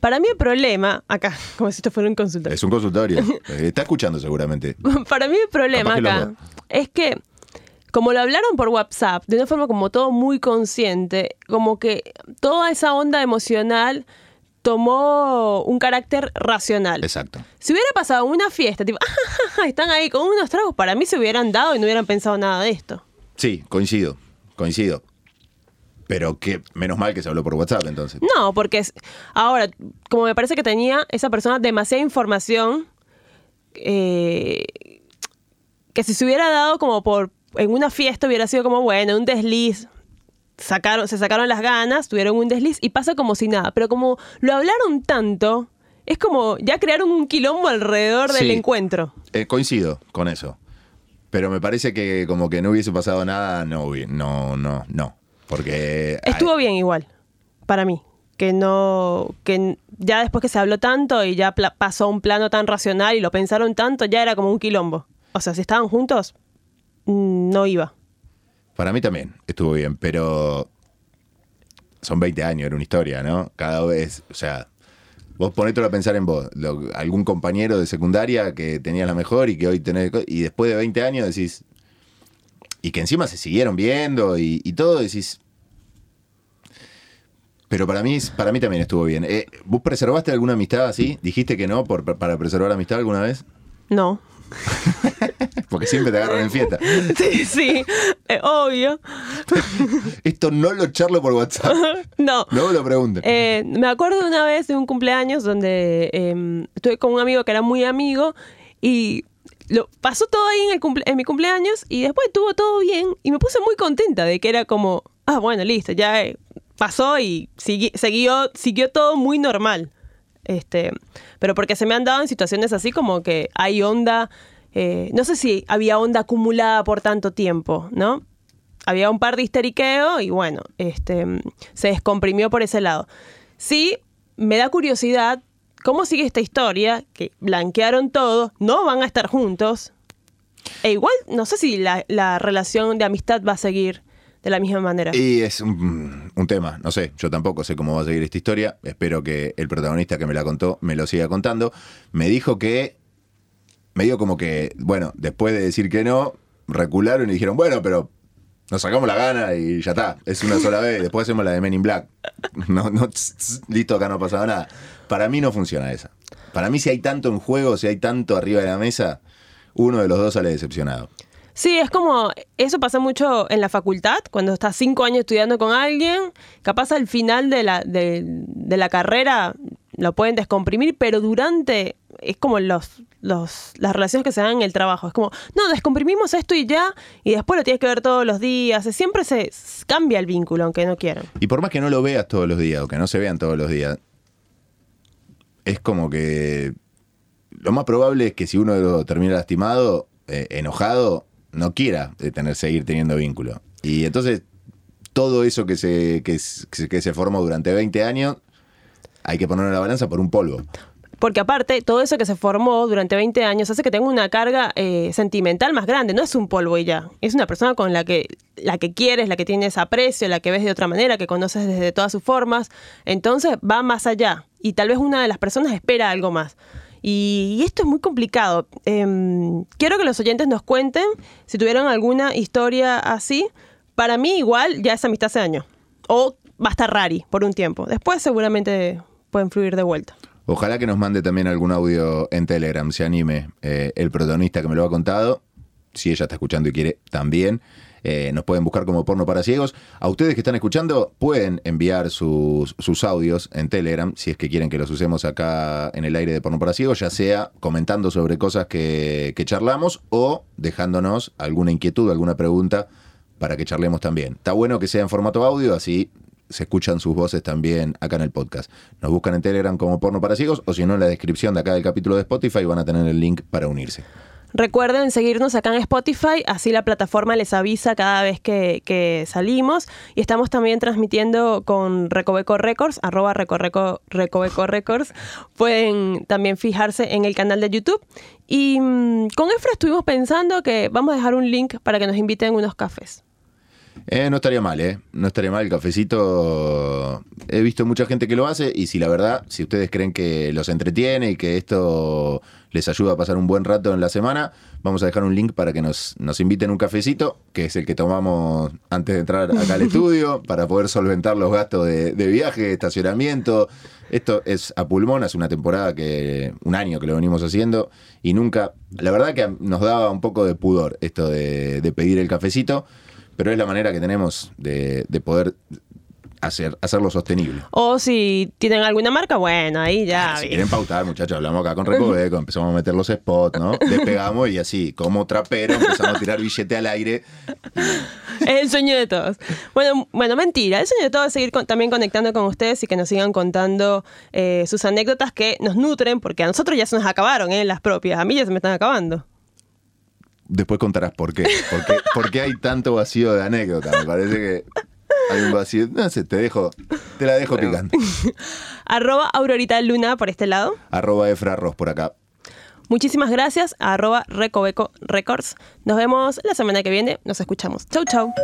Para mí el problema, acá, como si esto fuera un consultorio. Es un consultorio. Eh, Está escuchando seguramente. Para mí el problema acá es que, como lo hablaron por WhatsApp, de una forma como todo muy consciente, como que toda esa onda emocional tomó un carácter racional. Exacto. Si hubiera pasado una fiesta, tipo, están ahí con unos tragos, para mí se hubieran dado y no hubieran pensado nada de esto. Sí, coincido, coincido. Pero que menos mal que se habló por WhatsApp entonces. No, porque es- ahora, como me parece que tenía esa persona demasiada información, eh, que si se hubiera dado como por en una fiesta hubiera sido como, bueno, un desliz. Sacaron, se sacaron las ganas, tuvieron un desliz y pasa como si nada. Pero como lo hablaron tanto, es como ya crearon un quilombo alrededor del Sí. encuentro. Eh, coincido con eso. Pero me parece que como que no hubiese pasado nada, no, no, no, no. Porque... Estuvo bien igual, para mí. Que no, que ya después que se habló tanto y ya pasó un plano tan racional y lo pensaron tanto, ya era como un quilombo. O sea, si estaban juntos, no iba. Para mí también estuvo bien, pero son 20 años, era una historia, ¿no? Cada vez, o sea, vos ponételo a pensar en vos, algún compañero de secundaria que tenías la mejor y que hoy tenés, y después de 20 años decís, y que encima se siguieron viendo y, y todo, decís, pero para mí, para mí también estuvo bien. Eh, ¿Vos preservaste alguna amistad así? ¿Dijiste que no por, para preservar amistad alguna vez? No. Porque siempre te agarran en fiesta. Sí, sí, eh, obvio. Esto no lo charlo por WhatsApp. No. No me lo pregunten. Eh, me acuerdo una vez de un cumpleaños donde eh, estuve con un amigo que era muy amigo y lo, pasó todo ahí en, el cumple- en mi cumpleaños y después estuvo todo bien y me puse muy contenta de que era como, ah, bueno, listo, ya eh, pasó y sigui- siguió, siguió todo muy normal. Este, pero porque se me han dado en situaciones así como que hay onda, eh, no sé si había onda acumulada por tanto tiempo, ¿no? Había un par de histeriqueo y bueno, este, se descomprimió por ese lado. Sí, me da curiosidad cómo sigue esta historia, que blanquearon todo, no van a estar juntos. E igual, no sé si la, la relación de amistad va a seguir de la misma manera. Y es un, un tema, no sé, yo tampoco sé cómo va a seguir esta historia. Espero que el protagonista que me la contó me lo siga contando. Me dijo que, me dio como que, bueno, después de decir que no, recularon y dijeron, bueno, pero nos sacamos la gana y ya está, es una sola vez, después hacemos la de Men in Black. No, no, listo, acá no ha pasado nada. Para mí no funciona esa. Para mí si hay tanto en juego, si hay tanto arriba de la mesa, uno de los dos sale decepcionado. Sí, es como, eso pasa mucho en la facultad, cuando estás cinco años estudiando con alguien, capaz al final de la, de, la carrera lo pueden descomprimir, pero durante, es como los, los, las relaciones que se dan en el trabajo, es como, no, descomprimimos esto y ya, y después lo tienes que ver todos los días, siempre se cambia el vínculo, aunque no quieran. Y por más que no lo veas todos los días o que no se vean todos los días, es como que lo más probable es que si uno dos termina lastimado, eh, enojado, no quiera tener, seguir teniendo vínculo. Y entonces todo eso que se, que, que se formó durante 20 años, hay que ponerlo en la balanza por un polvo. Porque aparte, todo eso que se formó durante 20 años hace que tenga una carga eh, sentimental más grande. No es un polvo y ya. Es una persona con la que, la que quieres, la que tienes aprecio, la que ves de otra manera, que conoces desde todas sus formas. Entonces va más allá. Y tal vez una de las personas espera algo más. Y, esto es muy complicado. Em, quiero que los oyentes nos cuenten si tuvieron alguna historia así. Para mí igual ya esa amistad se dañó. O va a estar rari por un tiempo. Después seguramente pueden fluir de vuelta. Ojalá que nos mande también algún audio en Telegram, se anime eh, el protagonista que me lo ha contado. Si ella está escuchando y quiere, también. Eh, nos pueden buscar como porno para ciegos. A ustedes que están escuchando, pueden enviar sus, sus audios en Telegram, si es que quieren que los usemos acá en el aire de porno para ciegos, ya sea comentando sobre cosas que, que charlamos o dejándonos alguna inquietud, alguna pregunta para que charlemos también. Está bueno que sea en formato audio, así se escuchan sus voces también acá en el podcast. Nos buscan en Telegram como Porno para Ciegos o si no en la descripción de acá del capítulo de Spotify van a tener el link para unirse. Recuerden seguirnos acá en Spotify, así la plataforma les avisa cada vez que, salimos. Y estamos también transmitiendo con Recoveco Records, arroba Recoveco, Recoveco Records. Pueden también fijarse en el canal de YouTube. Y mm, con Efra estuvimos pensando que vamos a dejar un link para que nos inviten unos cafés. Eh, no estaría mal, ¿eh? No estaría mal el cafecito. He visto mucha gente que lo hace y si la verdad, si ustedes creen que los entretiene y que esto les ayuda a pasar un buen rato en la semana, vamos a dejar un link para que nos, nos inviten un cafecito, que es el que tomamos antes de entrar acá al estudio, para poder solventar los gastos de, de viaje, estacionamiento. Esto es a pulmón, hace una temporada que, un año que lo venimos haciendo y nunca, la verdad que nos daba un poco de pudor esto de, de pedir el cafecito pero es la manera que tenemos de, de poder hacer, hacerlo sostenible. O si tienen alguna marca, bueno, ahí ya. si vi. quieren pautar, muchachos, hablamos acá con Recoveco, empezamos a meter los spots, ¿no? Despegamos y así, como trapero, empezamos a tirar billete al aire. Es el sueño de todos. Bueno, bueno, mentira. El sueño de todos es seguir con- también conectando con ustedes y que nos sigan contando eh, sus anécdotas que nos nutren, porque a nosotros ya se nos acabaron, ¿eh? Las propias. A mí ya se me están acabando. Después contarás por qué. ¿Por qué, por qué hay tanto vacío de anécdota? Me parece que hay un vacío. No sé, te dejo, te la dejo picante. Arroba Aurorita Luna por este lado. Arroba Efra Ross por acá. Muchísimas gracias. Arroba Recoveco Records. Nos vemos la semana que viene. Nos escuchamos. Chau, chau.